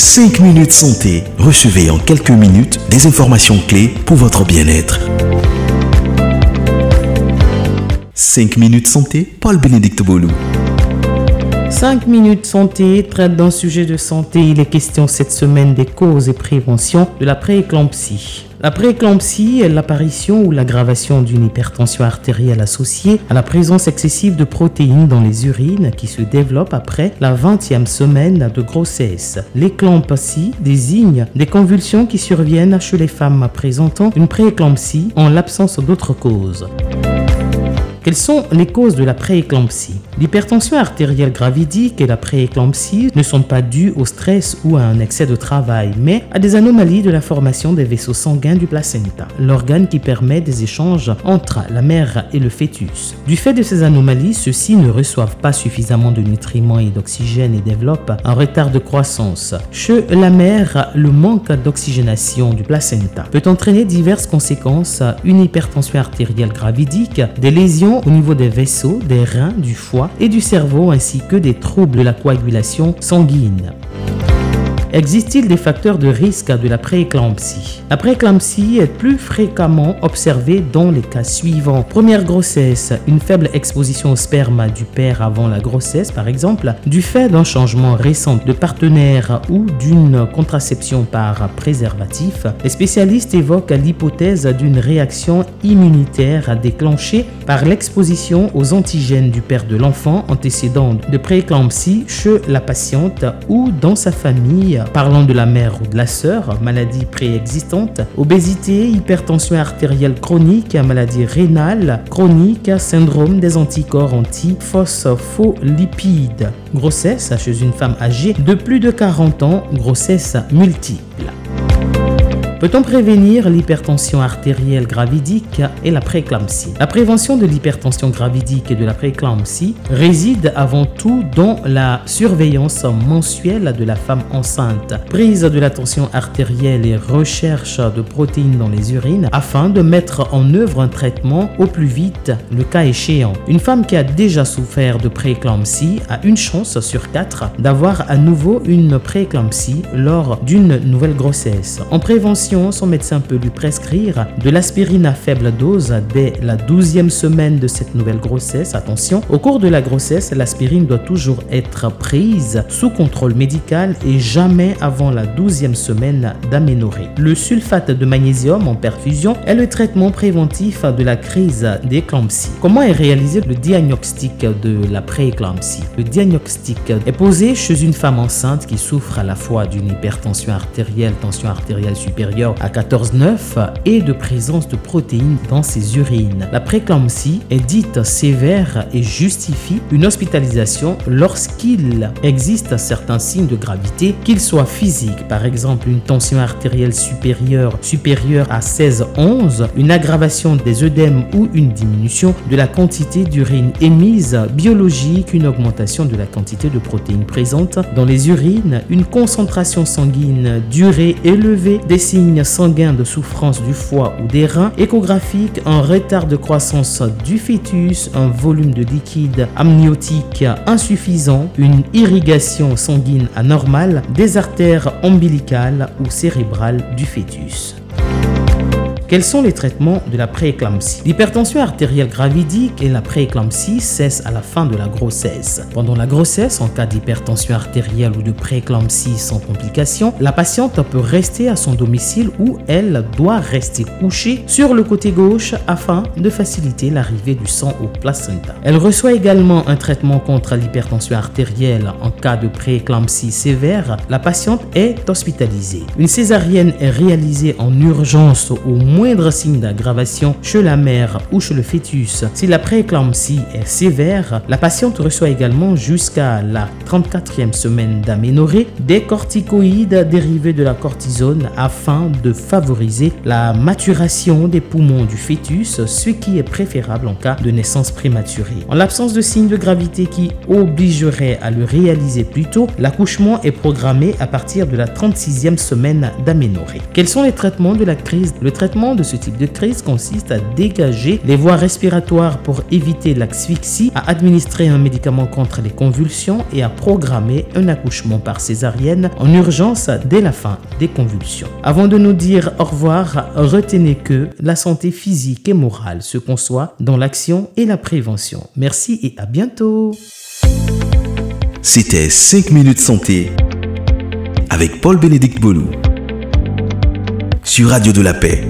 5 minutes santé. Recevez en quelques minutes des informations clés pour votre bien-être. 5 minutes santé, Paul-Bénédicte Boulou. 5 minutes santé traite d'un sujet de santé. Il est question cette semaine des causes et préventions de la prééclampsie. La prééclampsie est l'apparition ou l'aggravation d'une hypertension artérielle associée à la présence excessive de protéines dans les urines qui se développe après la 20e semaine de grossesse. L'éclampsie désigne des convulsions qui surviennent chez les femmes présentant une prééclampsie en l'absence d'autres causes. Quelles sont les causes de la prééclampsie? L'hypertension artérielle gravidique et la prééclampsie ne sont pas dues au stress ou à un excès de travail, mais à des anomalies de la formation des vaisseaux sanguins du placenta, l'organe qui permet des échanges entre la mère et le fœtus. Du fait de ces anomalies, ceux-ci ne reçoivent pas suffisamment de nutriments et d'oxygène et développent un retard de croissance. Chez la mère, le manque d'oxygénation du placenta peut entraîner diverses conséquences, une hypertension artérielle gravidique, des lésions au niveau des vaisseaux, des reins, du foie, et du cerveau ainsi que des troubles de la coagulation sanguine. Existe-t-il des facteurs de risque de la prééclampsie? La prééclampsie est plus fréquemment observée dans les cas suivants. Première grossesse, une faible exposition au sperme du père avant la grossesse par exemple, du fait d'un changement récent de partenaire ou d'une contraception par préservatif. Les spécialistes évoquent l'hypothèse d'une réaction immunitaire déclenchée par l'exposition aux antigènes du père de l'enfant antécédent de prééclampsie chez la patiente ou dans sa famille parlant de la mère ou de la sœur, maladie préexistante, obésité, hypertension artérielle chronique, maladie rénale chronique, syndrome des anticorps anti-phospholipides, grossesse chez une femme âgée de plus de 40 ans, grossesse multiple. Peut-on prévenir l'hypertension artérielle gravidique et la préclampsie La prévention de l'hypertension gravidique et de la préclampsie réside avant tout dans la surveillance mensuelle de la femme enceinte, prise de la tension artérielle et recherche de protéines dans les urines afin de mettre en œuvre un traitement au plus vite, le cas échéant. Une femme qui a déjà souffert de préclampsie a une chance sur quatre d'avoir à nouveau une préclampsie lors d'une nouvelle grossesse. En prévention son médecin peut lui prescrire de l'aspirine à faible dose dès la 12e semaine de cette nouvelle grossesse. Attention, au cours de la grossesse, l'aspirine doit toujours être prise sous contrôle médical et jamais avant la 12e semaine d'aménorrhée. Le sulfate de magnésium en perfusion est le traitement préventif de la crise d'éclampsie. Comment est réalisé le diagnostic de la prééclampsie? Le diagnostic est posé chez une femme enceinte qui souffre à la fois d'une hypertension artérielle, tension artérielle supérieure, à 14,9 et de présence de protéines dans ses urines. La préclampsie est dite sévère et justifie une hospitalisation lorsqu'il existe certains signes de gravité, qu'ils soient physiques, par exemple une tension artérielle supérieure supérieure à 16-11, une aggravation des œdèmes ou une diminution de la quantité d'urine émise, biologique, une augmentation de la quantité de protéines présentes dans les urines, une concentration sanguine durée élevée, des signes sanguin de souffrance du foie ou des reins, échographique, un retard de croissance du fœtus, un volume de liquide amniotique insuffisant, une irrigation sanguine anormale, des artères ombilicales ou cérébrales du fœtus. Quels sont les traitements de la prééclampsie? L'hypertension artérielle gravidique et la prééclampsie cessent à la fin de la grossesse. Pendant la grossesse, en cas d'hypertension artérielle ou de prééclampsie sans complications, la patiente peut rester à son domicile ou elle doit rester couchée sur le côté gauche afin de faciliter l'arrivée du sang au placenta. Elle reçoit également un traitement contre l'hypertension artérielle en cas de prééclampsie sévère. La patiente est hospitalisée. Une césarienne est réalisée en urgence au moins moindre signe d'aggravation chez la mère ou chez le fœtus. Si la prééclampsie est sévère, la patiente reçoit également jusqu'à la 34e semaine d'aménorrhée des corticoïdes dérivés de la cortisone afin de favoriser la maturation des poumons du fœtus, ce qui est préférable en cas de naissance prématurée. En l'absence de signes de gravité qui obligeraient à le réaliser plus tôt, l'accouchement est programmé à partir de la 36e semaine d'aménorrhée. Quels sont les traitements de la crise? Le traitement de ce type de crise consiste à dégager les voies respiratoires pour éviter l'asphyxie, à administrer un médicament contre les convulsions et à programmer un accouchement par césarienne en urgence dès la fin des convulsions. Avant de nous dire au revoir, retenez que la santé physique et morale se conçoit dans l'action et la prévention. Merci et à bientôt. C'était 5 minutes santé avec Paul-Bénédicte Bolou sur Radio de la Paix